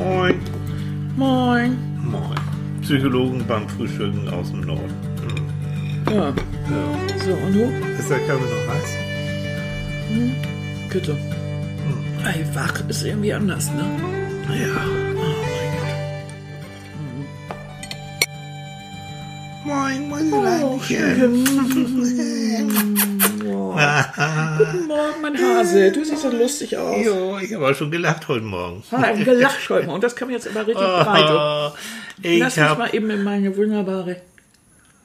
Moin. Moin. Moin. Psychologen beim Frühstücken aus dem Norden. Hm. Ja, Ja. so, und du? Ist der Kaffee noch heiß? Bitte. Ey, wach ist irgendwie anders, ne? Ja. Oh mein Gott. Moin, moin, Oh. Guten Morgen, mein Hase. Du siehst so lustig aus. Jo, ich habe auch schon gelacht heute Morgen. Ah, gelacht heute mal. Und das kam jetzt aber richtig breit. Oh, ich Lass mich mal eben in meine wunderbare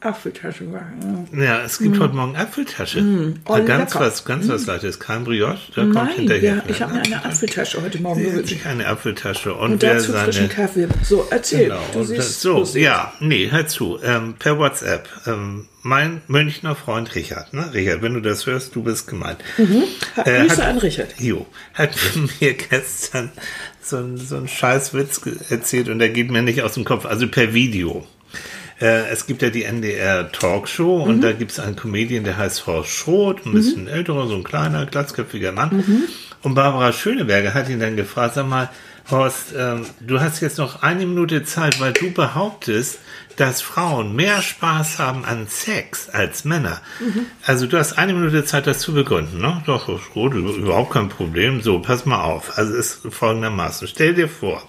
Apfeltasche wagen. Ja, es gibt heute Morgen Apfeltasche. Oh, Ja, ganz lecker. was, ganz was Leichtes. Kein Brioche, da kommt Nein, hinterher. ja, ich habe mir eine Apfeltasche heute Morgen gewünscht. sich eine Apfeltasche und, Und dazu frischen seine Kaffee. So, erzähl. Genau, Du siehst so, lustig ja, nee, hör zu. Ähm, per WhatsApp. Ähm, mein Münchner Freund Richard, ne? Richard, wenn du das hörst, du bist gemeint. aus. Äh, hat- an Richard. Jo, hat mir gestern so, ein- so einen Scheißwitz erzählt und der geht mir nicht aus dem Kopf, also per Video. Äh, es gibt ja die NDR Talkshow und da gibt es einen Comedian, der heißt Horst Schroth, ein bisschen älterer, so ein kleiner, glatzköpfiger Mann. Und Barbara Schöneberger hat ihn dann gefragt, sag mal, Horst, ähm, du hast jetzt noch eine Minute Zeit, weil du behauptest, dass Frauen mehr Spaß haben an Sex als Männer. Also du hast eine Minute Zeit, das zu begründen, ne? Doch, gut, über- überhaupt kein Problem. So, pass mal auf. Also es ist folgendermaßen. Stell dir vor,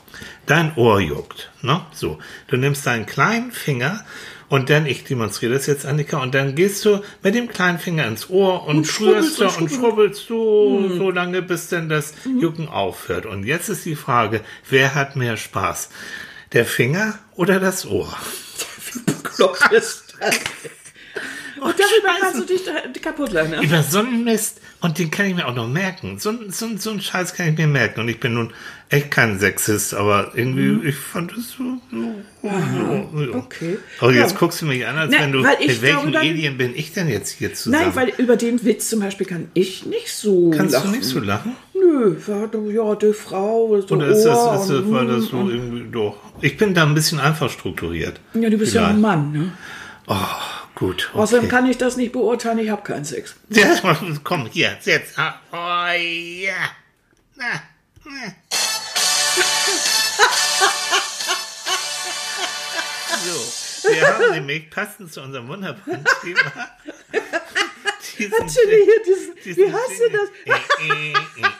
dein Ohr juckt, ne? So, du nimmst deinen kleinen Finger und dann, ich demonstriere das jetzt, Annika, und dann gehst du mit dem kleinen Finger ins Ohr und, schrubbelst schrührst du und und schrubbelst du so lange, bis dann das Jucken aufhört. Und jetzt ist die Frage, wer hat mehr Spaß? Der Finger oder das Ohr? bekloppt ist. Und darüber kannst du dich kaputt lachen. Ne? Über so einen Mist, und den kann ich mir auch noch merken. So, so, so einen Scheiß kann ich mir merken. Und ich bin nun echt kein Sexist, aber irgendwie, ich fand es so. so, so, so. okay. Aber jetzt Ja. guckst du mich an, als Na, wenn du. Mit welchem dann- Alien bin ich denn jetzt hier zusammen? Nein, weil über den Witz zum Beispiel kann ich nicht so Kannst lachen. du nicht so lachen? Nö, ja, die Frau, so Oder ist das, ist das, weil das so irgendwie doch. Ich bin da ein bisschen einfach strukturiert. Ja, du bist ja ein Vielleicht. Mann, ne? Oh, gut. Außerdem Okay. kann ich das nicht beurteilen, ich habe keinen Sex. Ja, komm, hier, jetzt. Ah, Oh, ja. Na, na. So, wir haben nämlich passend zu unserem wunderbaren Thema. Diesen- Natürlich hier diesen, wie diesen heißt du das?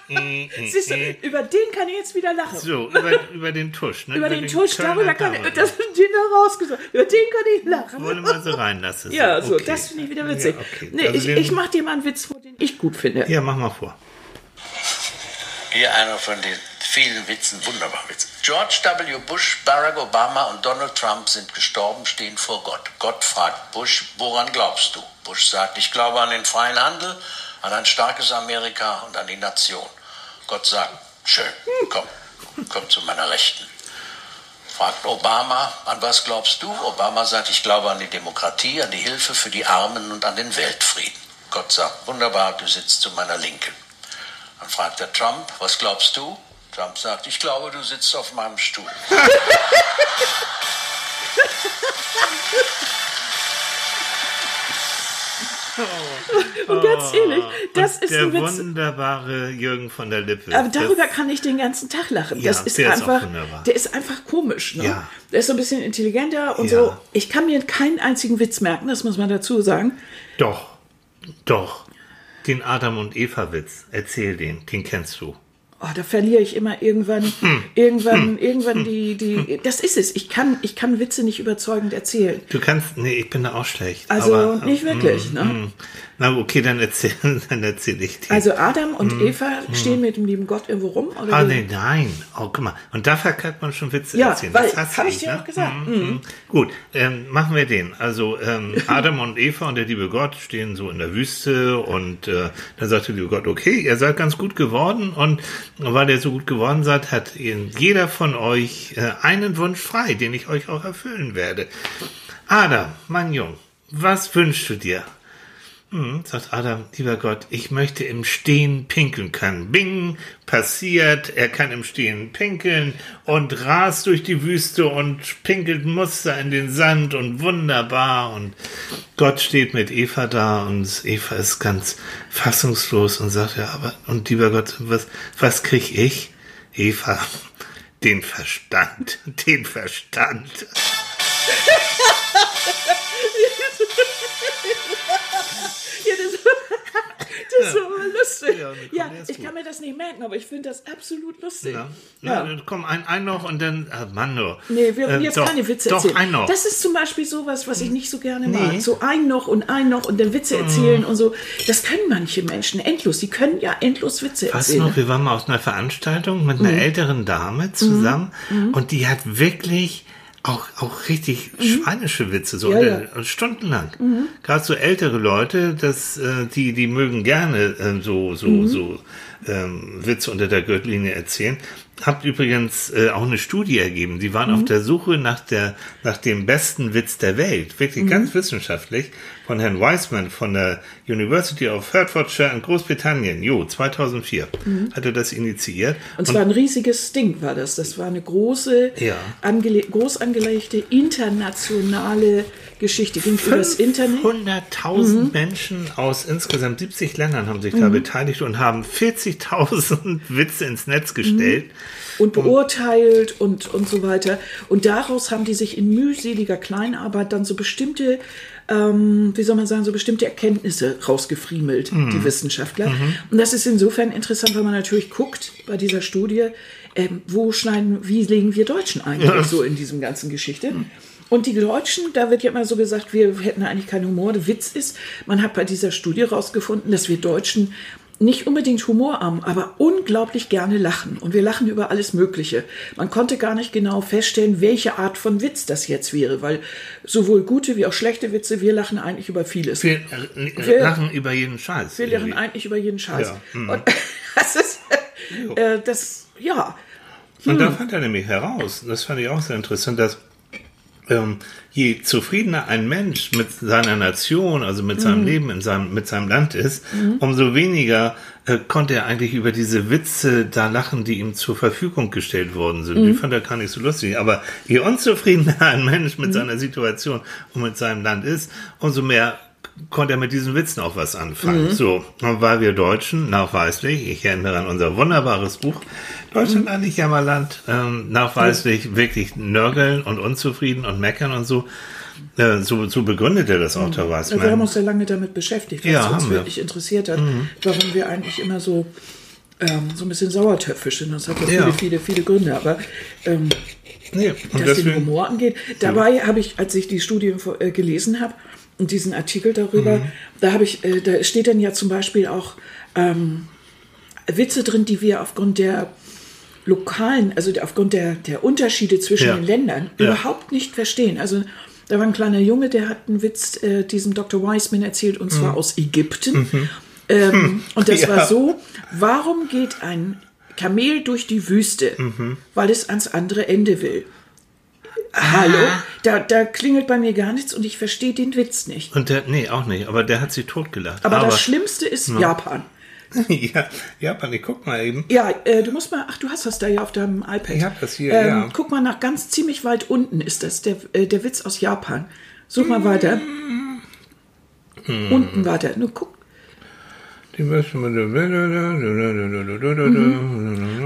Jingle. Siehst du, über den kann ich jetzt wieder lachen. So, über, über den Tusch. Ne? über den Tusch, Kölner darüber kann ich, das sind die da rausgesucht. Über den kann ich lachen. Wollen wir mal so reinlassen. Ja, so, okay. das finde ich wieder witzig. Ja, okay. Nee, Also ich, den- ich mach dir mal einen Witz vor, den ich gut finde. Ja, mach mal vor. Hier einer von den vielen Witzen, wunderbar Witz. George W. Bush, Barack Obama und Donald Trump sind gestorben, stehen vor Gott. Gott fragt Bush, woran glaubst du? Bush sagt, ich glaube an den freien Handel, an ein starkes Amerika und an die Nation. Gott sagt, schön, komm, komm zu meiner Rechten. Fragt Obama, an was glaubst du? Obama sagt, ich glaube an die Demokratie, an die Hilfe für die Armen und an den Weltfrieden. Gott sagt, wunderbar, du sitzt zu meiner Linken. Dann fragt er Trump, was glaubst du? Trump sagt, ich glaube, du sitzt auf meinem Stuhl. Und ganz ehrlich, das Und ist der ein Witz. wunderbare Jürgen von der Lippe. Aber darüber Das- kann ich den ganzen Tag lachen. Ja, das ist der ist einfach, wunderbar. der ist einfach komisch. Ne? Ja. Der ist so ein bisschen intelligenter und Ja. so. Ich kann mir keinen einzigen Witz merken, das muss man dazu sagen. Doch, doch. Den Adam und Eva Witz, erzähl den, den kennst du. Oh, da verliere ich immer irgendwann, Hm. irgendwann, irgendwann die, die. Das ist es. Ich kann, ich kann Witze nicht überzeugend erzählen. Du kannst, nee, ich bin da auch schlecht. Also aber, nicht wirklich. mm, ne? Mm. Na okay, dann erzähl, dann erzähl ich den. Also Adam und Eva stehen mit dem lieben Gott irgendwo rum. Oder Hm. Ah, nee, nein. Oh, guck mal. Und dafür kann man schon Witze Ja, erzählen. weil- Das hasse hab ich dir auch gesagt. Mhm. Gut, ähm, machen wir den. Also ähm, Adam und Eva und der liebe Gott stehen so in der Wüste und äh, dann sagt der liebe Gott, okay, ihr seid ganz gut geworden und weil ihr so gut geworden seid, hat jeder von euch äh, einen Wunsch frei, den ich euch auch erfüllen werde. Adam, mein Jung, was wünschst du dir? Hm, sagt Adam, lieber Gott, ich möchte im Stehen pinkeln können. Bing, passiert, er kann im Stehen pinkeln und rast durch die Wüste und pinkelt Muster in den Sand und wunderbar und Gott steht mit Eva da und Eva ist ganz fassungslos und sagt, ja, aber, und lieber Gott, was, was krieg ich? Eva, den Verstand, den Verstand. das ist aber lustig. Ja, Ja, ich gut. kann mir das nicht merken, aber ich finde das absolut lustig. Ja. Ja. Dann komm, ein, ein noch und dann, ah, Mann, du. Nee, wir wollen Ähm, jetzt doch, keine Witze Doch, erzählen. ein noch. Das ist zum Beispiel sowas, was ich nicht so gerne Nee. mag. So ein noch und ein noch und dann Witze erzählen und so. Das können manche Menschen endlos. Die können ja endlos Witze Weißt erzählen. noch, wir waren mal auf einer Veranstaltung mit Mhm. einer älteren Dame zusammen und die hat wirklich auch, auch richtig schweinische Witze, so Mhm. Ja, Mhm. unter- stundenlang. Gerade so ältere Leute, das, äh, die, die mögen gerne äh, so, so, Mhm. so ähm, Witze unter der Gürtellinie erzählen. Habt übrigens äh, auch eine Studie ergeben. Die waren auf Mhm. der Suche nach, der, nach dem besten Witz der Welt. Wirklich Mhm. ganz wissenschaftlich. Von Herrn Weisman von der University of Hertfordshire in Großbritannien. Jo, 2004 hat er das initiiert. Mhm. Und zwar ein riesiges Ding war das. Das war eine große, Ja. angele groß angelegte internationale Geschichte. Ging übers Internet. 100.000 Mhm. Menschen aus insgesamt 70 Ländern haben sich da beteiligt und haben 40.000 Witze ins Netz gestellt. und beurteilt und, und so weiter. Und daraus haben die sich in mühseliger Kleinarbeit dann so bestimmte, ähm, wie soll man sagen, so bestimmte Erkenntnisse rausgefriemelt, die Wissenschaftler. Und das ist insofern interessant, weil man natürlich guckt bei dieser Studie, ähm, wo schneiden, wie legen wir Deutschen eigentlich so in diesem ganzen Geschichte. Und die Deutschen, da wird ja immer so gesagt, wir hätten eigentlich keinen Humor. Der Witz ist, man hat bei dieser Studie rausgefunden, dass wir Deutschen nicht unbedingt humorarm, aber unglaublich gerne lachen. Und wir lachen über alles Mögliche. Man konnte gar nicht genau feststellen, welche Art von Witz das jetzt wäre, weil sowohl gute wie auch schlechte Witze, wir lachen eigentlich über vieles. Wir äh, Wir- lachen über jeden Scheiß. Wir lachen irgendwie. eigentlich über jeden Scheiß. Ja, mhm. Und das ist, äh, das, ja, Und Hm. da fand er nämlich heraus, das fand ich auch sehr interessant, dass ähm, je zufriedener ein Mensch mit seiner Nation, also mit seinem Mhm. Leben in seinem, mit seinem Land ist, umso weniger äh, konnte er eigentlich über diese Witze da lachen, die ihm zur Verfügung gestellt worden sind. Mhm. Die fand er gar nicht so lustig. Aber je unzufriedener ein Mensch Mhm. mit seiner Situation und mit seinem Land ist, umso mehr konnte er mit diesen Witzen auch was anfangen. Mhm. So, und weil wir Deutschen nachweislich, ich erinnere an unser wunderbares Buch, Deutschland ein nicht Jammerland, ähm, nachweislich wirklich nörgeln und unzufrieden und meckern und so. Äh, so, so begründet er das auch, der wir haben uns ja lange damit beschäftigt, was Ja, uns wir. wirklich interessiert hat, warum wir eigentlich immer so, ähm, so ein bisschen sauertöpfisch sind. Das hat ja, Ja. viele, viele, viele Gründe. Aber ähm, Nee, und was den deswegen, Humor angeht. Dabei habe ich, als ich die Studie äh, gelesen habe diesen Artikel darüber, da habe ich, äh, da steht dann ja zum Beispiel auch ähm, Witze drin, die wir aufgrund der lokalen, also aufgrund der, der Unterschiede zwischen Ja. den Ländern Ja. überhaupt nicht verstehen. Also da war ein kleiner Junge, der hat einen Witz äh, diesem Dr. Wiseman erzählt und zwar aus Ägypten. Ähm, und das Ja. war so, warum geht ein Kamel durch die Wüste? Weil es ans andere Ende will. Hallo? Da, da klingelt bei mir gar nichts und ich verstehe den Witz nicht. und der, nee, auch nicht, aber der hat sich totgelacht. Aber, das Schlimmste ist Japan. ja, Japan, ich guck mal eben. Ja, äh, du musst mal, ach, du hast das da ja auf deinem iPad. Ich hab das hier, ähm, ja. Guck mal nach ganz ziemlich weit unten ist das, der, äh, der Witz aus Japan. Such mal weiter. Hm. Unten weiter. Nur guck, Die müssen wir-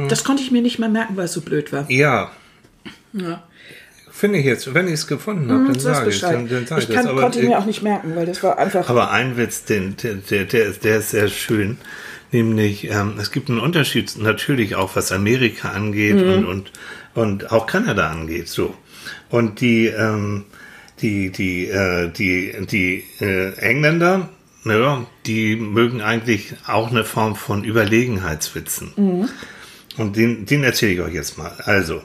das konnte ich mir nicht mehr merken, weil es so blöd war. Ja, Ja. Finde ich jetzt, wenn ich es gefunden habe, dann Hm, Sag sage ich dann, dann sage ich ich kann, das. Aber, konnte mir auch nicht merken, weil das war einfach. aber ein Witz, den, der, der, der, ist, der ist sehr schön. Nämlich, ähm, es gibt einen Unterschied natürlich auch, was Amerika angeht Mhm. und, und, und auch Kanada angeht. So. Und die, ähm, die, die, äh, die, die äh, Engländer, ja, die mögen eigentlich auch eine Form von Überlegenheitswitzen. Und den, den erzähle ich euch jetzt mal. Also,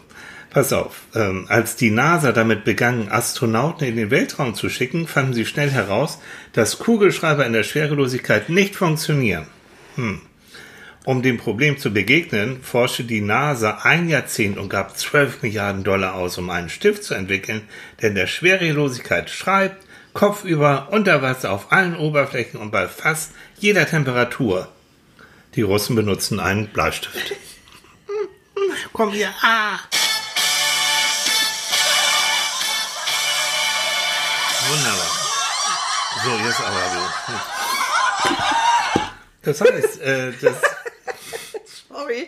pass auf. Ähm, als die NASA damit begann, Astronauten in den Weltraum zu schicken, fanden sie schnell heraus, dass Kugelschreiber in der Schwerelosigkeit nicht funktionieren. Hm. Um dem Problem zu begegnen, forschte die NASA ein Jahrzehnt und gab 12 Milliarden Dollar aus, um einen Stift zu entwickeln, der in der Schwerelosigkeit schreibt, kopfüber, unter Wasser, auf allen Oberflächen und bei fast jeder Temperatur. Die Russen benutzen einen Bleistift. Komm hier, ah! Wunderbar. So, jetzt aber du. Das heißt, äh, das, Sorry.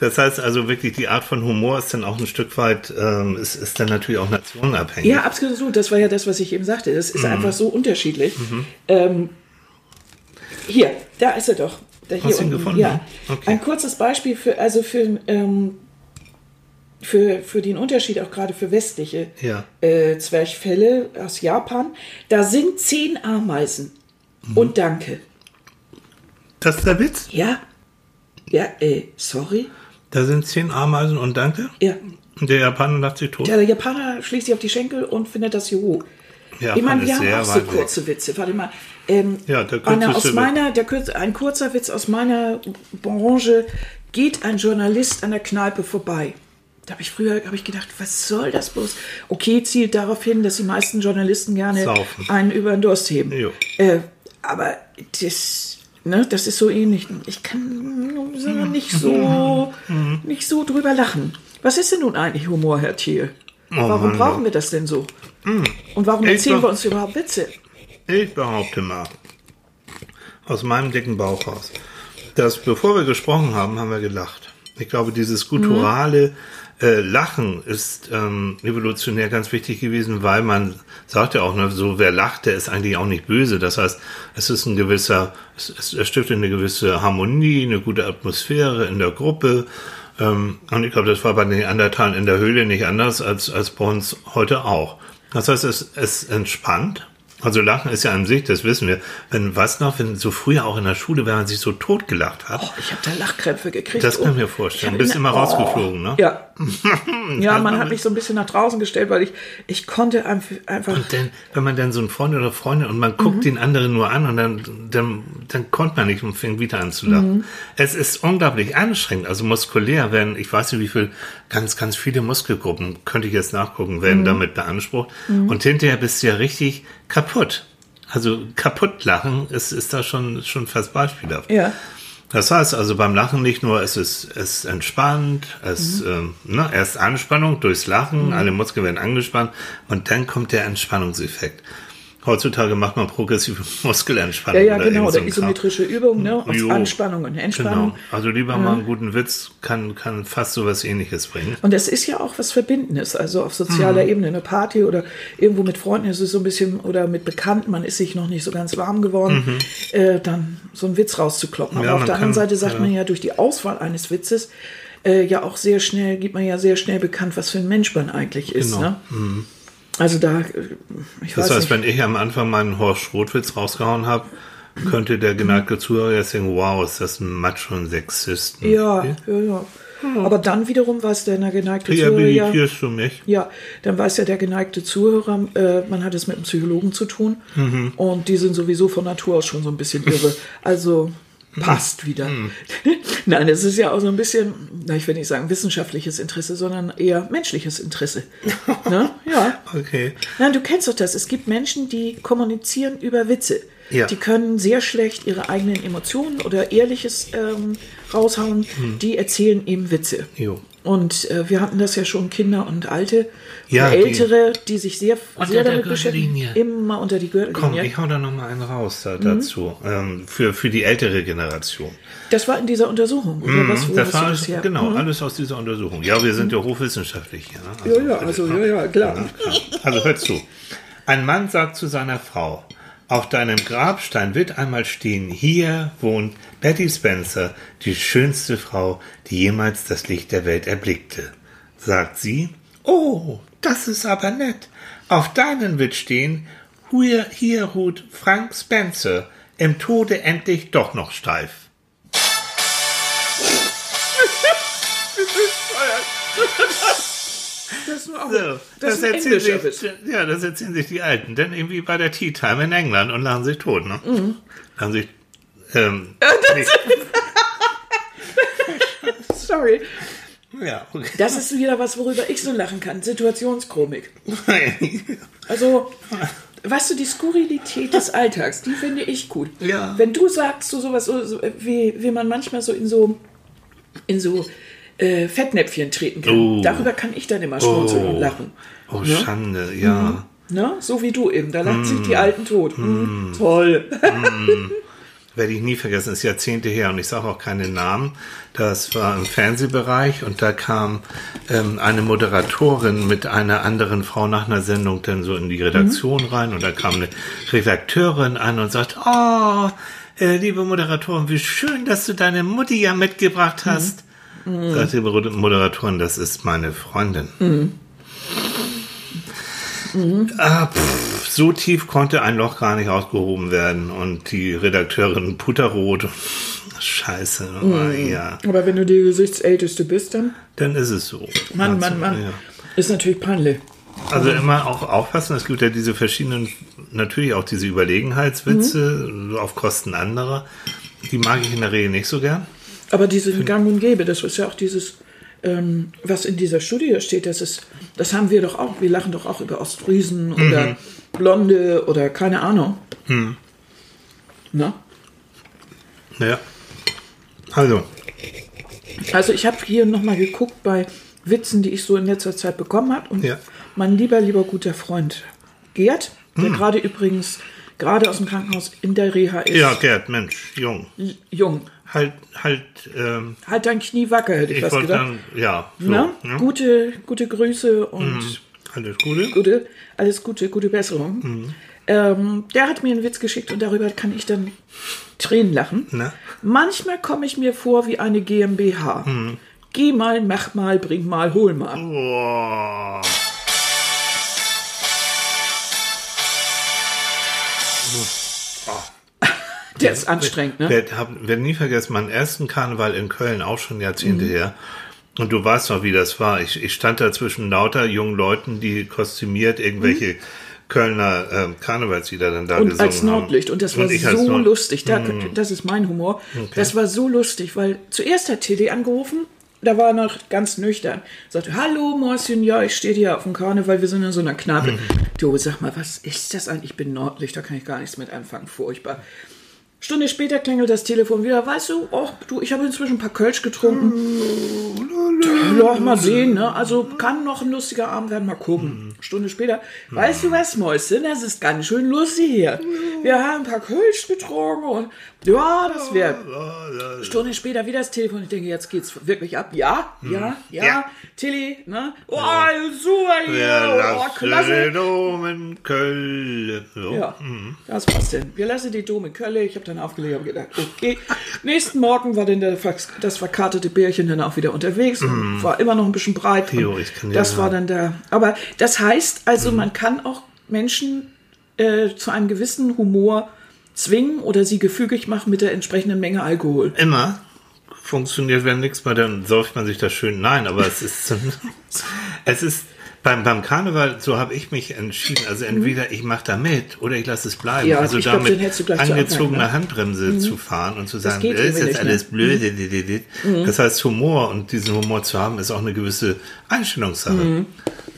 Das heißt also wirklich, die Art von Humor ist dann auch ein Stück weit, ähm, ist, ist dann natürlich auch nationenabhängig. Ja, absolut. Das war ja das, was ich eben sagte. Das ist einfach so unterschiedlich. Ähm, hier, da ist er doch. Da hier Hast du ihn unten. gefunden? Ja. Okay. Ein kurzes Beispiel für, also für, ähm, für, für den Unterschied auch gerade für westliche Ja. äh, Zwerchfelle aus Japan. Da sind zehn Ameisen. Mhm. Und danke. Das ist der Witz? Ja? Ja, äh, sorry? Da sind zehn Ameisen und danke. Ja. Und der Japaner lacht sich tot. Ja, der Japaner schlägt sich auf die Schenkel und findet das Juhu. Ja, ich meine, wir haben auch so kurze Witze. Warte mal. Ähm, Ja, der einer aus meiner, der kürz, ein kurzer Witz aus meiner Branche. Geht ein Journalist an der Kneipe vorbei. Da habe ich früher hab ich gedacht, was soll das bloß? Okay, zielt darauf hin, dass die meisten Journalisten gerne Saufen. einen über den Durst heben. Äh, aber das, ne, das ist so ähnlich. Ich kann so nicht so, nicht so drüber lachen. Was ist denn nun eigentlich Humor, Herr Thiel? warum Mann, brauchen wir das denn so? Und warum erzählen wir uns überhaupt Witze? Ich behaupte mal, aus meinem dicken Bauch raus, dass bevor wir gesprochen haben, haben wir gelacht. Ich glaube, dieses gutturale äh, Lachen ist ähm, evolutionär ganz wichtig gewesen, weil man sagt ja auch, ne, so wer lacht, der ist eigentlich auch nicht böse. Das heißt, es ist ein gewisser, es, es, stiftet eine gewisse Harmonie, eine gute Atmosphäre in der Gruppe. Ähm, und ich glaube, das war bei den Neandertalern in der Höhle nicht anders als, als bei uns heute auch. Das heißt, es, es entspannt. Also Lachen ist ja an sich, das wissen wir. Wenn, was noch, wenn so früher auch in der Schule, wenn man sich so totgelacht hat, Oh, ich habe da Lachkrämpfe gekriegt. Das kann ich mir Oh, vorstellen. hab Bist immer rausgeflogen, ne? Ja. ja, man hat mich so ein bisschen nach draußen gestellt, weil ich, ich konnte einf- einfach. Und dann, wenn man dann so ein Freund oder Freundin und man guckt den anderen nur an und dann, dann, dann konnte man nicht und fängt wieder an zu lachen. Es ist unglaublich anstrengend, also muskulär werden, ich weiß nicht wie viel, ganz, ganz viele Muskelgruppen, könnte ich jetzt nachgucken, werden damit beansprucht. Und hinterher bist du ja richtig kaputt. Also kaputt lachen ist, ist da schon, schon fast beispielhaft. Ja. Das heißt also beim Lachen nicht nur, es ist, es entspannt, es, ähm, ne, erst Anspannung durchs Lachen, alle Muskeln werden angespannt und dann kommt der Entspannungseffekt. Heutzutage macht man progressive Muskelentspannung. Ja, ja, oder genau. Oder Kram. isometrische Übung, ne? Aus Jo. Anspannung und Entspannung. Genau. Also lieber mal einen guten Witz kann, kann fast so was ähnliches bringen. Und das ist ja auch was Verbindendes, also auf sozialer Mhm. Ebene, eine Party oder irgendwo mit Freunden ist es so ein bisschen, oder mit Bekannten, man ist sich noch nicht so ganz warm geworden, äh, dann so einen Witz rauszukloppen. Aber Mhm. Ja, auf man der anderen Seite sagt ja. man ja durch die Auswahl eines Witzes äh, ja auch sehr schnell, gibt man ja sehr schnell bekannt, was für ein Mensch man eigentlich ist. Genau. Ne? Also da, äh, ich weiß Das heißt, nicht. wenn ich am Anfang meinen Horst Schrotwitz rausgehauen habe, könnte der geneigte Zuhörer jetzt denken, wow, ist das ein Macho und Sexist. Ja, ja, ja. Aber dann wiederum weiß der geneigte Zuhörer du mich? ja, dann weiß ja der geneigte Zuhörer, äh, man hat es mit einem Psychologen zu tun und die sind sowieso von Natur aus schon so ein bisschen irre. Also passt wieder. Nein, es ist ja auch so ein bisschen, na, ich will nicht sagen wissenschaftliches Interesse, sondern eher menschliches Interesse. ne? Ja. Okay. Nein, du kennst doch das. Es gibt Menschen, die kommunizieren über Witze. Ja. Die können sehr schlecht ihre eigenen Emotionen oder Ehrliches ähm, raushauen. Hm. Die erzählen eben Witze. Jo. Und äh, wir hatten das ja schon, Kinder und Alte, Ja, die- Ältere, die, sich sehr, sehr damit beschäftigen. Immer unter die Komm, Gürtellinie. ich hau da noch mal einen raus da, Mhm. dazu. Ähm, für, für die ältere Generation. Das war in dieser Untersuchung, oder was? Mhm, Das war alles, das her? genau, Mhm. alles aus dieser Untersuchung. Ja, wir sind ja hochwissenschaftlich hier. Ne? Ja, ja, also, ja, ja, klar. klar. Also hör zu. Ein Mann sagt zu seiner Frau, auf deinem Grabstein wird einmal stehen, hier wohnt Betty Spencer, die schönste Frau, die jemals das Licht der Welt erblickte. Sagt sie, oh, das ist aber nett. Auf deinen wird stehen, hier, hier ruht Frank Spencer, im Tode endlich doch noch steif. Das ist, nur auch, So, das ein erzählen sich, ja, das erzählen sich die Alten. Dann irgendwie bei der Tea Time in England und lachen sich tot, ne? Mhm. Lachen sich, ähm, Sorry. ja, okay. Das ist wieder was, worüber ich so lachen kann. Situationskomik. Also, weißt du, die Skurrilität des Alltags, die finde ich gut. Ja. Wenn du sagst, so sowas, so, so, wie, wie man manchmal so in so, in so äh, Fettnäpfchen treten kann, Oh. darüber kann ich dann immer schmunzeln und lachen. Oh, Schande, ja. Ne? So wie du eben, da lachen sich die Alten tot. Mm. Toll. werde ich nie vergessen, ist Jahrzehnte her und ich sage auch keine Namen. Das war im Fernsehbereich und da kam ähm, eine Moderatorin mit einer anderen Frau nach einer Sendung dann so in die Redaktion Mhm. rein und da kam eine Redakteurin an und sagt, oh, äh, liebe Moderatorin, wie schön, dass du deine Mutti ja mitgebracht hast. Mhm. Sagte die Moderatorin, das ist meine Freundin. Ah, pff, so tief konnte ein Loch gar nicht ausgehoben werden und die Redakteurin Putterrot, scheiße, aber ja, Aber wenn du die Gesichtsälteste bist, dann, dann ist es so. Mann, Mann, Mann, ja. ist natürlich peinlich. Also immer auch aufpassen, es gibt ja diese verschiedenen, natürlich auch diese Überlegenheitswitze so auf Kosten anderer. Die mag ich in der Regel nicht so gern. Aber diese Gang und Gäbe, das ist ja auch dieses, ähm, was in dieser Studie steht, das ist, das haben wir doch auch, wir lachen doch auch über Ostfriesen oder Blonde oder keine Ahnung. Na? Ja. Also, Also ich habe hier nochmal geguckt bei Witzen, die ich so in letzter Zeit bekommen habe. Und Ja. mein lieber, lieber guter Freund Gerd, der gerade übrigens gerade aus dem Krankenhaus in der Reha ist. ja, Gerd, Mensch, jung. Jung. Halt, halt, ähm, Halt dein Knie wacker, hätte ich, ich was gedacht. dann, ja, so, Na? ne? Gute, gute Grüße und Alles Gute. gute, alles Gute, gute Besserung. Ähm, der hat mir einen Witz geschickt und darüber kann ich dann Tränen lachen. Na? Manchmal komme ich mir vor wie eine GmbH. Geh mal, mach mal, bring mal, hol mal. Boah. Der ist anstrengend, ne? Werd, hab, werd nie vergessen, meinen ersten Karneval in Köln, auch schon Jahrzehnte her. Und du weißt noch, wie das war. Ich, ich stand da zwischen lauter jungen Leuten, die kostümiert irgendwelche Kölner ähm, Karnevalslieder dann da Und gesungen als Nordlicht. Und das war Und so Nord- lustig. Da, Das ist mein Humor. Das war so lustig, weil zuerst hat Tilly angerufen. Da war er noch ganz nüchtern. Sagte, hallo Mäuschen, ja, ich stehe hier auf dem Karneval, wir sind in so einer Kneipe. Du, sag mal, was ist das eigentlich? Ich bin Nordlicht, da kann ich gar nichts mit anfangen. Furchtbar. Stunde später klingelt das Telefon wieder. Weißt du, oh, du, ich habe inzwischen ein paar Kölsch getrunken. Ja, mal sehen, ne? Also kann noch ein lustiger Abend werden, mal gucken. Stunde später, weißt du was, Mäuschen, das ist ganz schön lustig hier. Wir haben ein paar Kölsch getrunken und ja, das wird. Stunde später wieder das Telefon. Ich denke, jetzt geht's wirklich ab. Ja, ja, ja. Ja. Tilly, ne? Oh, super hier. Wir Oh, lassen klasse. den Dom in Köln. Ja, das passt denn. Wir lassen die Dome in Köln. Ich habe dann aufgelegt und gedacht, okay. Nächsten Morgen war denn der, das verkartete Bärchen dann auch wieder unterwegs und war immer noch ein bisschen breit. Und ich kann ja- das war dann da. Aber das heißt also, man kann auch Menschen äh, zu einem gewissen Humor zwingen oder sie gefügig machen mit der entsprechenden Menge Alkohol. Immer funktioniert, wenn nichts mehr, dann säuft man sich das schön. Nein, aber es ist, es ist beim, beim Karneval, so habe ich mich entschieden. Also entweder ich mache da mit oder ich lasse es bleiben. Mhm. Ja, also glaub, damit zu angezogene abhaken, ne? Handbremse zu fahren und zu sagen, das ist irgendwie jetzt nicht, alles ne? blöd. di, di. Das heißt, Humor und diesen Humor zu haben, ist auch eine gewisse Einstellungssache. Mhm.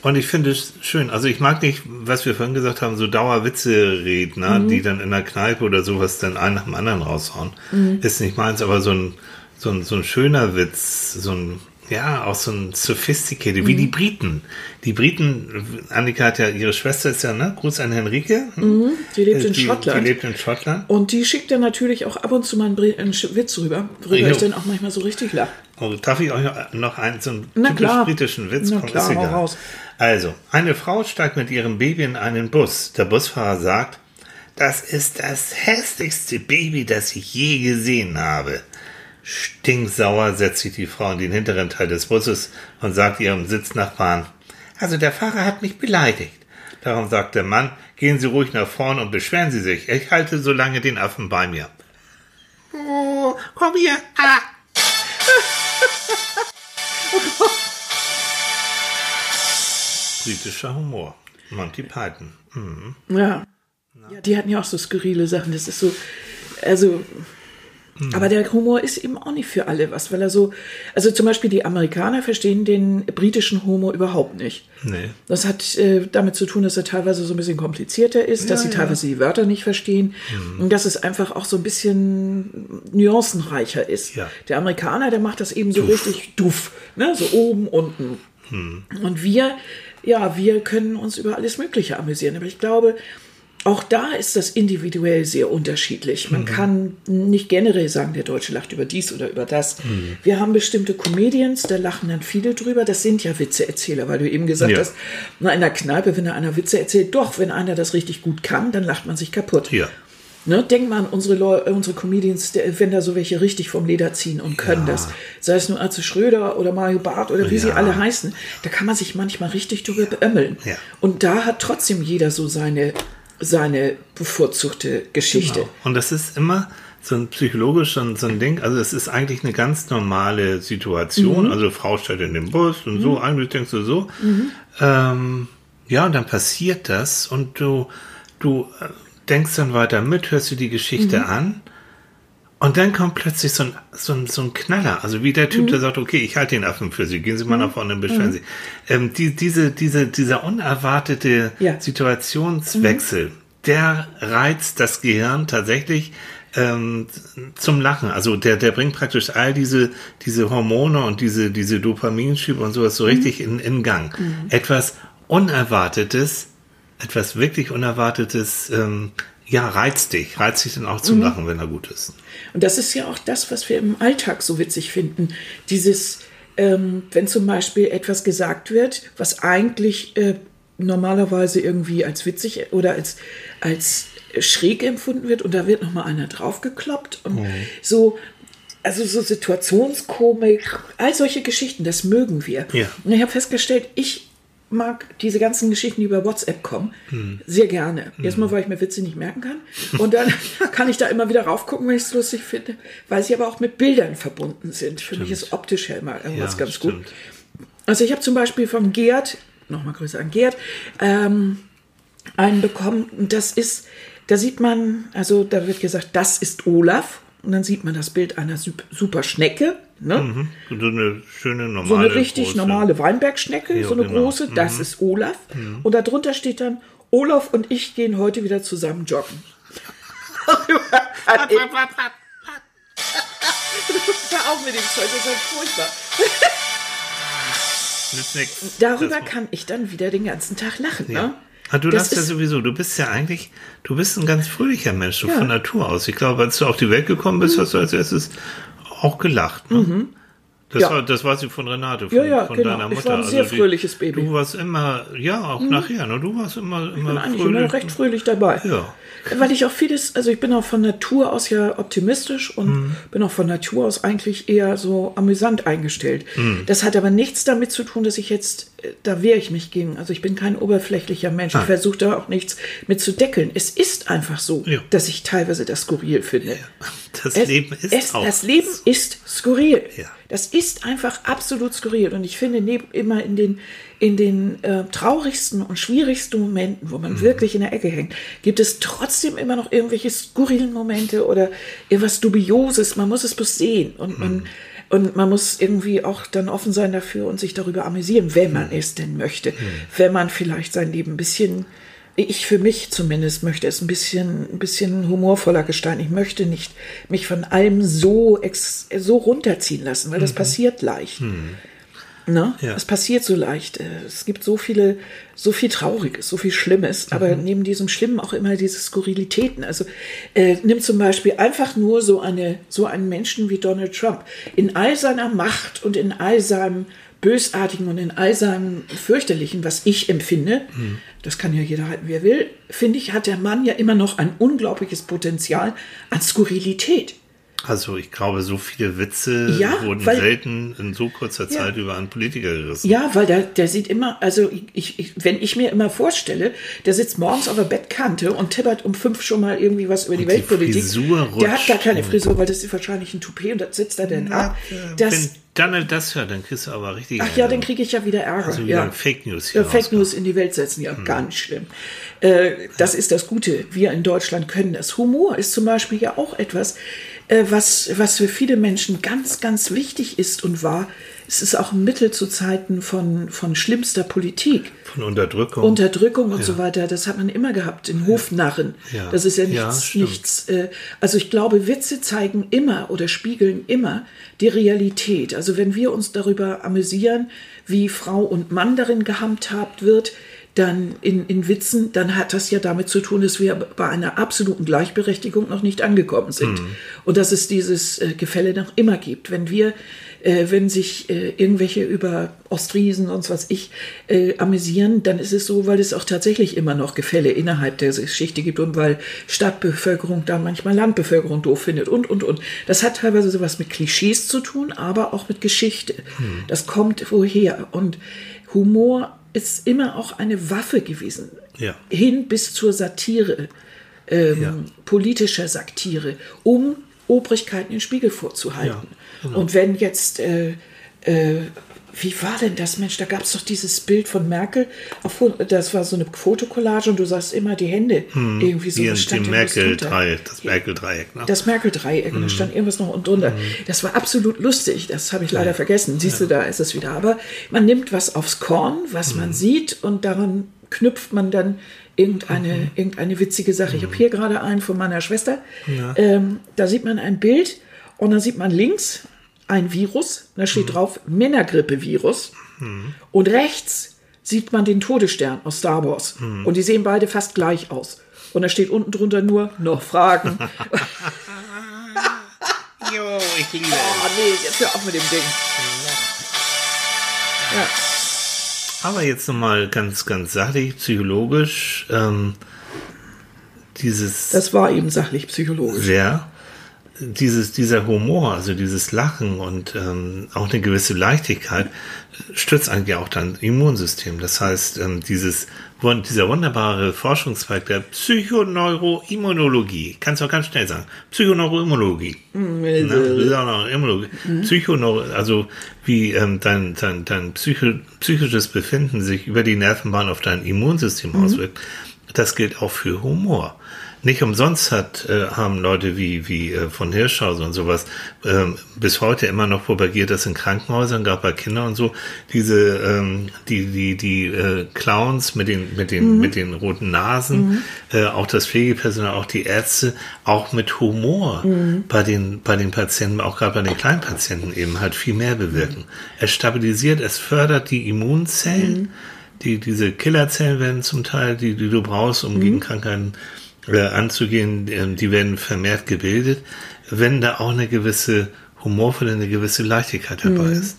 Und ich finde es schön. Also ich mag nicht, was wir vorhin gesagt haben, so Dauerwitze-Redner, Mhm. die dann in der Kneipe oder sowas dann einen nach dem anderen raushauen. Mhm. Ist nicht meins, aber so ein, so ein, so ein schöner Witz, so ein, ja, auch so ein sophisticated, wie Mhm. die Briten. Die Briten, Annika hat ja, ihre Schwester ist ja, ne? Gruß an Henrike. Die lebt in die, Schottland. Die lebt in Schottland. und die schickt dann natürlich auch ab und zu mal einen, Witz rüber, worüber Jo. ich dann auch manchmal so richtig lache. Oh, darf ich euch noch einen, so einen Na typisch klar. britischen Witz? Na Komm, klar, ist raus. Also, eine Frau steigt mit ihrem Baby in einen Bus. Der Busfahrer sagt, das ist das hässlichste Baby, das ich je gesehen habe. Stinksauer setzt sich die Frau in den hinteren Teil des Busses und sagt ihrem Sitznachbarn, also der Fahrer hat mich beleidigt. Darum sagt der Mann, gehen Sie ruhig nach vorn und beschweren Sie sich. Ich halte so lange den Affen bei mir. Oh, komm hier. Ah. Britischer Humor. Monty Python. Mhm. Ja. ja. Die hatten ja auch so skurrile Sachen. Das ist so, also, aber der Humor ist eben auch nicht für alle was, weil er so, also zum Beispiel die Amerikaner verstehen den britischen Humor überhaupt nicht. Nee. Das hat äh, damit zu tun, dass er teilweise so ein bisschen komplizierter ist, dass sie teilweise die Wörter nicht verstehen und dass es einfach auch so ein bisschen nuancenreicher ist. Ja. Der Amerikaner, der macht das eben so richtig duff, ne? so oben, unten. Und wir, ja, wir können uns über alles Mögliche amüsieren. Aber ich glaube, auch da ist das individuell sehr unterschiedlich. Man kann nicht generell sagen, der Deutsche lacht über dies oder über das. Wir haben bestimmte Comedians, da lachen dann viele drüber. Das sind ja Witzeerzähler, weil du eben gesagt Ja. hast, na, in der Kneipe, wenn da einer Witze erzählt, doch, wenn einer das richtig gut kann, dann lacht man sich kaputt. Ja. Ne, denk mal an unsere, Leu äh, unsere Comedians, wenn da so welche richtig vom Leder ziehen und können das. Sei es nur Atze Schröder oder Mario Barth oder wie sie Ja. alle heißen. Da kann man sich manchmal richtig drüber beömmeln. Ja. Und da hat trotzdem jeder so seine, seine bevorzugte Geschichte. Genau. Und das ist immer so ein psychologisch so ein, so ein Ding. Also es ist eigentlich eine ganz normale Situation. Also Frau steht in dem Bus und so, eigentlich denkst du so. Ähm, ja, und dann passiert das und du, du äh, denkst dann weiter mit, hörst dir die Geschichte an. Und dann kommt plötzlich so ein, so ein, so ein Knaller. Also wie der Typ, der sagt, okay, ich halte den Affen für Sie, gehen Sie mal nach vorne und beschweren Sie. Ähm, die, diese, diese, dieser unerwartete Ja. Situationswechsel, der reizt das Gehirn tatsächlich ähm, zum Lachen. Also der, der bringt praktisch all diese, diese Hormone und diese, diese Dopaminschübe und sowas so richtig in, in Gang. Etwas Unerwartetes, etwas wirklich Unerwartetes, ähm, ja, reizt dich, reizt dich dann auch zum Lachen, wenn er gut ist. Und das ist ja auch das, was wir im Alltag so witzig finden. Dieses, ähm, wenn zum Beispiel etwas gesagt wird, was eigentlich äh, normalerweise irgendwie als witzig oder als, als schräg empfunden wird und da wird nochmal einer draufgekloppt und so. Also so Situationskomik, all solche Geschichten, das mögen wir. Ja. Und ich habe festgestellt, ich mag diese ganzen Geschichten, die über WhatsApp kommen, sehr gerne. Erstmal, weil ich mir Witze nicht merken kann. Und dann kann ich da immer wieder raufgucken, wenn ich es lustig finde, weil sie aber auch mit Bildern verbunden sind. Für mich ist optisch ja immer irgendwas Ja, ganz stimmt. gut. Also ich habe zum Beispiel von Gerd, nochmal Grüße an Gerd, ähm, einen bekommen. Und das ist, da sieht man, also da wird gesagt, das ist Olaf. Und dann sieht man das Bild einer sup- super Schnecke. Ne? So eine schöne normale. So eine richtig große- normale Weinbergschnecke, Ja, so eine genau. große, das ist Olaf. Und darunter steht dann, Olaf und ich gehen heute wieder zusammen joggen. Auf mit dem Zeug, das ist halt furchtbar. Darüber kann ich dann wieder den ganzen Tag lachen. Ja. Ne? Ah, du Das lachst ja sowieso, du bist ja eigentlich, du bist ein ganz fröhlicher Mensch, so Ja. Mhm. von Natur aus. Ich glaube, als du auf die Welt gekommen bist, hast du als erstes auch gelacht. Ne? Das, Ja. war, das weiß ich von Renate, von, Ja, ja, von genau. deiner Ich Mutter. war ein sehr die- fröhliches Baby. Mhm. Du warst immer, ja, auch nachher, ne? du warst immer, immer Ich bin eigentlich fröhlich. immer recht fröhlich dabei. Ja. Weil ich auch vieles, also ich bin auch von Natur aus ja optimistisch und Mhm. bin auch von Natur aus eigentlich eher so amüsant eingestellt. Mhm. Das hat aber nichts damit zu tun, dass ich jetzt, da wehre ich mich gegen. Also ich bin kein oberflächlicher Mensch. Ich versuche da auch nichts mit zu deckeln. Es ist einfach so, Ja. dass ich teilweise das skurril finde. Das Es- Leben ist es, auch. Das Leben ist skurril. Ja. Das ist einfach absolut skurril. Und ich finde, neben, immer in den, in den äh, traurigsten und schwierigsten Momenten, wo man Mhm. wirklich in der Ecke hängt, gibt es trotzdem immer noch irgendwelche skurrilen Momente oder irgendwas Dubioses. Man muss es bloß sehen. Und man, Mhm. Und man muss irgendwie auch dann offen sein dafür und sich darüber amüsieren, wenn man Mhm. es denn möchte. Wenn man vielleicht sein Leben ein bisschen ich für mich zumindest möchte es ein bisschen, ein bisschen humorvoller gestalten. Ich möchte nicht mich von allem so, ex, so runterziehen lassen, weil das passiert leicht. Ne? Ja. Es passiert so leicht. Äh, Es gibt so viele, so viel Trauriges, so viel Schlimmes, aber neben diesem Schlimmen auch immer diese Skurrilitäten. Also äh, nimm zum Beispiel einfach nur so eine, so einen Menschen wie Donald Trump in all seiner Macht und in all seinem Bösartigen und in all seinem Fürchterlichen, was ich empfinde, das kann ja jeder halten, wie er will, finde ich, hat der Mann ja immer noch ein unglaubliches Potenzial an Skurrilität. Also ich glaube, so viele Witze Ja, wurden weil- selten in so kurzer Zeit über einen Politiker gerissen. Ja, weil der, der sieht immer, also ich, ich, wenn ich mir immer vorstelle, der sitzt morgens auf der Bettkante und tippert um fünf schon mal irgendwie was über die Und die Weltpolitik. Frisur der hat gar keine Frisur, weil das ist wahrscheinlich ein Toupet und das sitzt er denn ab. Das, Wenn Donald das hört, dann kriegst du aber richtig. ach ja, dann kriege ich ja wieder Ärger. Also wieder ja. Fake News hier Ja, Fake rauskommen. News in die Welt setzen, ja, ganz schlimm. Äh, das ist das Gute. Wir in Deutschland können das. Humor ist zum Beispiel ja auch etwas, äh, was, was für viele Menschen ganz, ganz wichtig ist und war. Es ist auch ein Mittel zu Zeiten von, von schlimmster Politik. Von Unterdrückung. Unterdrückung und so weiter, das hat man immer gehabt, in Hofnarren. Ja. Das ist ja Ja, nichts, stimmt. nichts. Äh, also ich glaube, Witze zeigen immer oder spiegeln immer die Realität. Also wenn wir uns darüber amüsieren, wie Frau und Mann darin gehandhabt wird, dann in, in Witzen, dann hat das ja damit zu tun, dass wir bei einer absoluten Gleichberechtigung noch nicht angekommen sind. Und dass es dieses äh, Gefälle noch immer gibt. Wenn wir, äh, wenn sich äh, irgendwelche über Ostfriesen und was ich äh, amüsieren, dann ist es so, weil es auch tatsächlich immer noch Gefälle innerhalb der Geschichte gibt und weil Stadtbevölkerung da manchmal Landbevölkerung doof findet und, und, und. Das hat teilweise sowas mit Klischees zu tun, aber auch mit Geschichte. Das kommt woher. Und Humor ist immer auch eine Waffe gewesen. Ja. Hin bis zur Satire, ähm, Ja. politischer Satire, um Obrigkeiten den Spiegel vorzuhalten. Ja, genau. Und wenn jetzt, äh, äh, wie war denn das, Mensch, da gab es doch dieses Bild von Merkel, auf, das war so eine Fotokollage und du sahst immer die Hände irgendwie so. Hier was die stand denn das? Merkel-Dreieck, das Merkel-Dreieck. Ne? Das Merkel-Dreieck, und da stand irgendwas noch unten drunter. Das war absolut lustig, das habe ich leider vergessen. Siehst du, da ist es wieder. Aber man nimmt was aufs Korn, was man sieht, und daran knüpft man dann irgendeine, irgendeine witzige Sache. Ich habe hier gerade einen von meiner Schwester. Ähm, da sieht man ein Bild und dann sieht man links ein Virus, da steht drauf Männergrippe-Virus. Und rechts sieht man den Todesstern aus Star Wars. Und die sehen beide fast gleich aus. Und da steht unten drunter nur noch Fragen. Jo, ich liebe Oh nee, jetzt hör auf mit dem Ding. Ja. Aber jetzt nochmal ganz, ganz sachlich, psychologisch, ähm, dieses Das war eben sachlich psychologisch. sehr, dieses, dieser Humor, also dieses Lachen und ähm, auch eine gewisse Leichtigkeit stützt eigentlich auch dein Immunsystem. Das heißt, ähm, dieses, dieser wunderbare Forschungszweig der Psychoneuroimmunologie, kannst du auch ganz schnell sagen, Psychoneuroimmunologie. Ne? Psychoneuro, Psychoneuro, also wie ähm, dein, dein, dein psycho, psychisches Befinden sich über die Nervenbahn auf dein Immunsystem auswirkt, das gilt auch für Humor. Nicht umsonst hat, äh, haben Leute wie, wie äh, von Hirschhausen und sowas ähm, bis heute immer noch propagiert, dass in Krankenhäusern, gerade bei Kindern und so, diese, ähm, die, die, die äh, Clowns mit den, mit den, mit den roten Nasen, äh, auch das Pflegepersonal, auch die Ärzte, auch mit Humor bei den, bei den Patienten, auch gerade bei den kleinen Patienten eben halt viel mehr bewirken. Es stabilisiert, es fördert die Immunzellen, die, diese Killerzellen werden zum Teil, die, die du brauchst, um gegen Krankheiten äh, anzugehen, ähm, die werden vermehrt gebildet, wenn da auch eine gewisse humorvolle, eine gewisse Leichtigkeit dabei ist.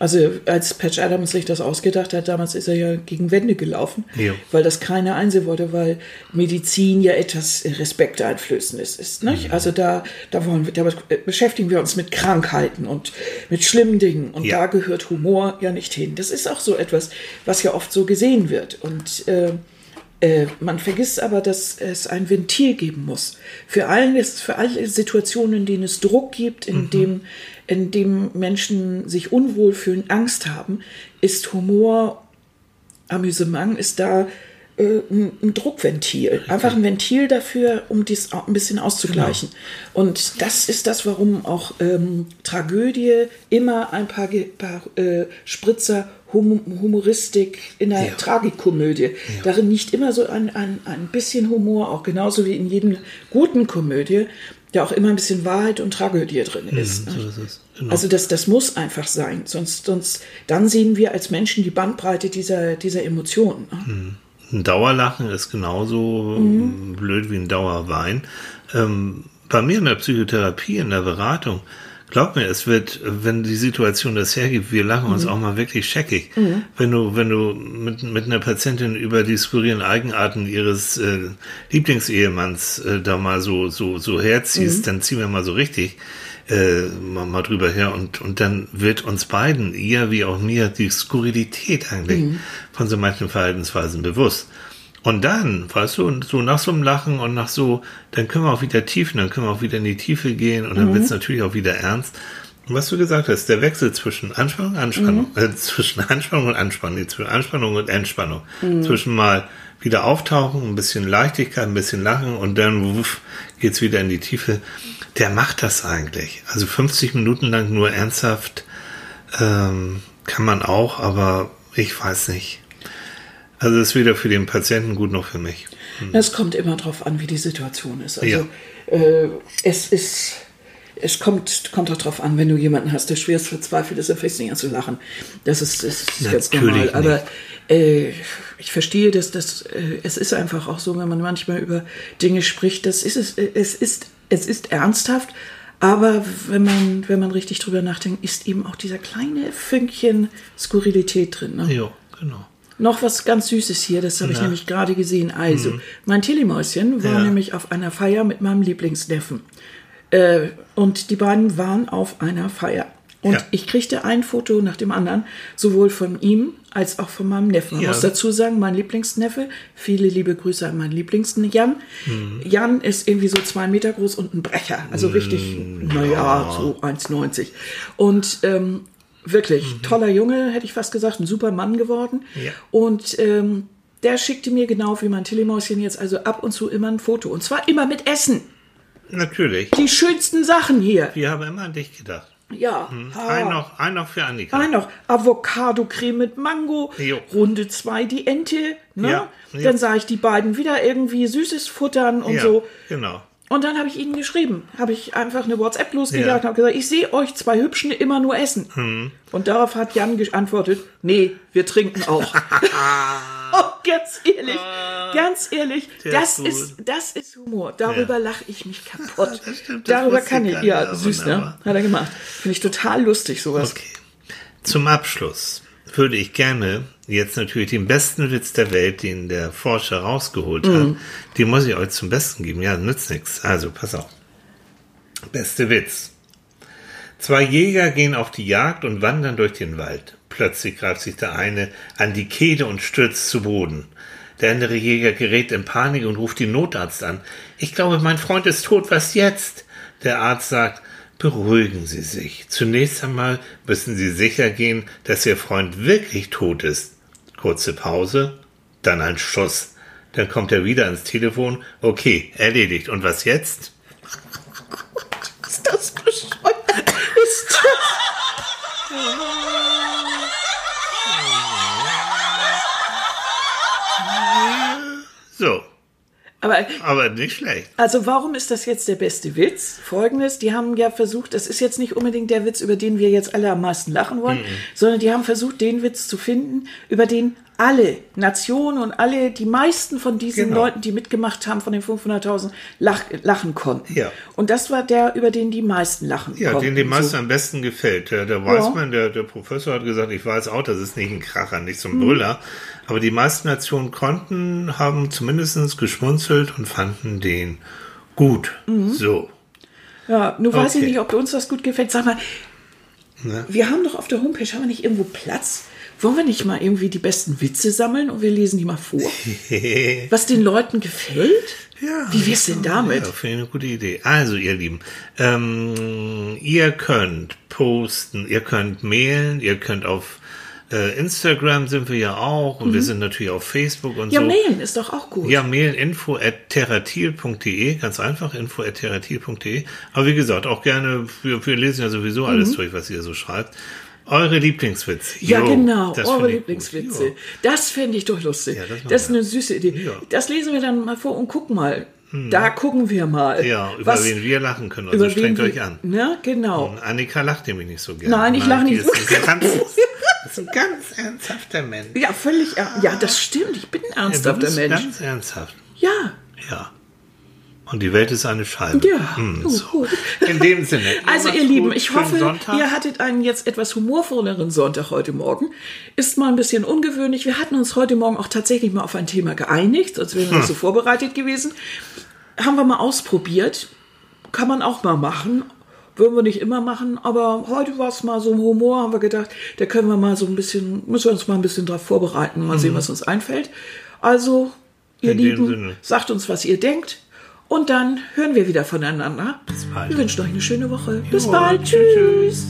Also als Patch Adams sich das ausgedacht hat, damals ist er ja gegen Wände gelaufen, Jo. weil das keiner einsehen wollte, weil Medizin ja etwas Respekteinflößendes ist. Nicht? Also da, da, wollen wir, da beschäftigen wir uns mit Krankheiten und mit schlimmen Dingen und Ja. da gehört Humor ja nicht hin. Das ist auch so etwas, was ja oft so gesehen wird. Und äh, äh, man vergisst aber, dass es ein Ventil geben muss. Für, allen, für alle Situationen, in denen es Druck gibt, in, dem, in dem Menschen sich unwohl fühlen, Angst haben, ist Humor, Amüsement, ist da äh, ein, ein Druckventil. Einfach ein Ventil dafür, um dies ein bisschen auszugleichen. Und das ist das, warum auch ähm, Tragödie immer ein paar, Ge- paar äh, Spritzer hum Humoristik in der Ja. Tragikomödie. Darin nicht immer so ein, ein, ein bisschen Humor, auch genauso wie in jedem guten Komödie, ja auch immer ein bisschen Wahrheit und Tragödie drin ist. so ist es. Genau. Also das, das muss einfach sein, sonst, sonst dann sehen wir als Menschen die Bandbreite dieser, dieser Emotionen. ne? Ein Dauerlachen ist genauso Mhm. blöd wie ein Dauerwein. Ähm, bei mir in der Psychotherapie, in der Beratung, glaub mir, es wird, wenn die Situation das hergibt, wir lachen Mhm. uns auch mal wirklich scheckig. Wenn du, wenn du mit, mit einer Patientin über die skurrilen Eigenarten ihres äh, Lieblingsehemanns äh, da mal so, so, so herziehst, Mhm. dann ziehen wir mal so richtig äh, mal, mal drüber her und, und dann wird uns beiden, ihr wie auch mir, die Skurrilität eigentlich Mhm. von so manchen Verhaltensweisen bewusst. Und dann, weißt du, und so nach so einem Lachen und nach so, dann können wir auch wieder tiefen, dann können wir auch wieder in die Tiefe gehen und dann wird es natürlich auch wieder ernst. Und was du gesagt hast, der Wechsel zwischen Anspannung, Anspannung, äh, zwischen Anspannung und Anspannung, zwischen Anspannung und Entspannung, zwischen mal wieder auftauchen, ein bisschen Leichtigkeit, ein bisschen Lachen und dann wuff, geht's wieder in die Tiefe. Der macht das eigentlich. Also 50 Minuten lang nur ernsthaft ähm, kann man auch, aber ich weiß nicht. Also ist weder für den Patienten gut noch für mich. Es kommt immer darauf an, wie die Situation ist. Also Ja. äh, es ist, es kommt, kommt auch darauf an, wenn du jemanden hast, der schwerst verzweifelt ist, dann fängst du nicht an zu lachen. Das ist, das ist ganz normal. Aber äh, ich verstehe, dass das, äh, es ist einfach auch so, wenn man manchmal über Dinge spricht, das ist es, äh, es ist, es ist ernsthaft, aber wenn man, wenn man richtig drüber nachdenkt, ist eben auch dieser kleine Fünkchen Skurrilität drin. Ne? Ja, genau. Noch was ganz Süßes hier, das habe ich nämlich gerade gesehen. Also, mein Telemäuschen war Ja. nämlich auf einer Feier mit meinem Lieblingsneffen. Äh, und die beiden waren auf einer Feier. Und Ja. ich kriegte ein Foto nach dem anderen, sowohl von ihm als auch von meinem Neffen. Man Ja. muss dazu sagen, mein Lieblingsneffe, viele liebe Grüße an meinen Lieblingsten Jan. Mhm. Jan ist irgendwie so zwei Meter groß und ein Brecher. Also richtig, naja, so 1,90. Und ähm, wirklich toller Junge, hätte ich fast gesagt, ein super Mann geworden. Mhm. Ja. Und ähm, der schickte mir genau wie mein Telemäuschen jetzt also ab und zu immer ein Foto. Und zwar immer mit Essen. Natürlich. Die schönsten Sachen hier. Wir haben immer an dich gedacht. Ja. Ein noch, ein noch für Annika. Ein noch Avocado-Creme mit Mango. Jo. Runde 2 die Ente. Ne? Ja, ja. Dann sah ich die beiden wieder irgendwie Süßes futtern und ja, so. genau. Und dann habe ich ihnen geschrieben, habe ich einfach eine WhatsApp losgejagt Ja. und habe gesagt, ich sehe euch zwei Hübschen immer nur essen. Hm. Und darauf hat Jan geantwortet, nee, wir trinken auch. oh, ganz ehrlich, ganz ehrlich, Ah. Das ist das ist Humor. Darüber Ja. lache ich mich kaputt. Das stimmt, das Darüber kann ich ja, süß, ne? Hat er gemacht. Finde ich total lustig, sowas. Okay. Zum Abschluss würde ich gerne jetzt natürlich den besten Witz der Welt, den der Forscher rausgeholt hat, den muss ich euch zum Besten geben. Ja, nützt nichts. Also, pass auf. Beste Witz. Zwei Jäger gehen auf die Jagd und wandern durch den Wald. Plötzlich greift sich der eine an die Kehle und stürzt zu Boden. Der andere Jäger gerät in Panik und ruft den Notarzt an. Ich glaube, mein Freund ist tot. Was jetzt? Der Arzt sagt, beruhigen Sie sich. Zunächst einmal müssen Sie sicher gehen, dass Ihr Freund wirklich tot ist. Kurze Pause, dann ein Schuss. Dann kommt er wieder ans Telefon. Okay, erledigt. Und was jetzt? Ist das bescheuert? Ist das So, aber aber nicht schlecht. Also warum ist das jetzt der beste Witz? Folgendes, die haben ja versucht, das ist jetzt nicht unbedingt der Witz, über den wir jetzt alle am meisten lachen wollen, sondern die haben versucht, den Witz zu finden, über den alle Nationen und alle, die meisten von diesen Genau. Leuten, die mitgemacht haben, von den 500.000, lach, lachen konnten. Ja. Und das war der, über den die meisten lachen Ja, konnten. den den meisten So. am besten gefällt. Der, der Weismann, der, der Professor hat gesagt, ich weiß auch, das ist nicht ein Kracher, nicht so ein Brüller. Aber die meisten Nationen konnten, haben zumindest geschmunzelt und fanden den gut. So. Ja, nur weiß ich Okay. nicht, ob uns das gut gefällt. Sag mal, Ne? wir haben doch auf der Homepage, haben wir nicht irgendwo Platz? Wollen wir nicht mal irgendwie die besten Witze sammeln und wir lesen die mal vor? Was den Leuten gefällt? Ja, Wie wär's denn damit? Ja, finde ich eine gute Idee. Also, ihr Lieben, ähm, ihr könnt posten, ihr könnt mailen, ihr könnt auf äh, Instagram sind wir ja auch und wir sind natürlich auf Facebook und Mhm. Ja, so. mailen ist doch auch gut. Ja, mailen info at terratil.de, ganz einfach, info at terratil.de. Aber wie gesagt, auch gerne, wir, wir lesen ja sowieso alles durch, was ihr so schreibt. Eure Lieblingswitze. Ja, Jo, genau, eure Lieblingswitze. gut. Das fände ich doch lustig. Ja, das das ist eine süße Idee. Ja. Das lesen wir dann mal vor und gucken mal. Da gucken wir mal. Ja, über was, wen wir lachen können. Also strengt euch wir- an. Ja, genau. Annika lacht nämlich nicht so gerne. Nein, ich lache nicht so ein ganz, das ist ein ganz ernsthafter Mensch. Ja, völlig. er- Ja, das stimmt. Ich bin ein Ja, du ernsthafter bist Mensch. ganz ernsthaft. Ja. Ja. Und die Welt ist eine Scheibe. Ja. Hm, Oh, so. In dem Sinne. Also ihr Lieben, gut. ich hoffe, Sonntag. ihr hattet einen jetzt etwas humorvolleren Sonntag heute Morgen. Ist mal ein bisschen ungewöhnlich. Wir hatten uns heute Morgen auch tatsächlich mal auf ein Thema geeinigt, sonst wären wir Hm. nicht so vorbereitet gewesen. Haben wir mal ausprobiert. Kann man auch mal machen. Würden wir nicht immer machen, aber heute war es mal so ein Humor, haben wir gedacht, da können wir mal so ein bisschen, müssen wir uns mal ein bisschen drauf vorbereiten, mal sehen, was uns einfällt. Also, ihr Mhm. In Lieben, sagt uns, was ihr denkt. Und dann hören wir wieder voneinander. bald. Wir wünschen euch eine schöne Woche. Bis bald. tschüss, Tschüss.